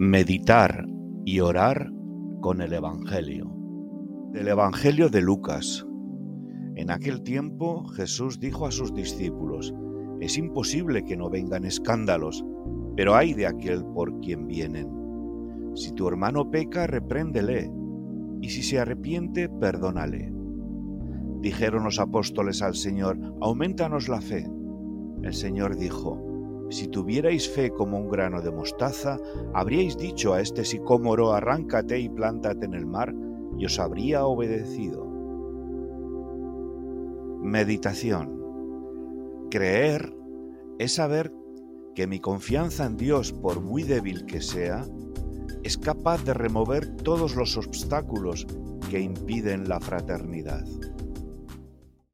Meditar y orar con el Evangelio. Del Evangelio de Lucas. En aquel tiempo Jesús dijo a sus discípulos, Es imposible que no vengan escándalos, pero hay de aquel por quien vienen. Si tu hermano peca, repréndele, y si se arrepiente, perdónale. Dijeron los apóstoles al Señor, Aumentanos la fe. El Señor dijo, si tuvierais fe como un grano de mostaza, habríais dicho a este sicómoro, arráncate y plántate en el mar, y os habría obedecido. Meditación. Creer es saber que mi confianza en Dios, por muy débil que sea, es capaz de remover todos los obstáculos que impiden la fraternidad.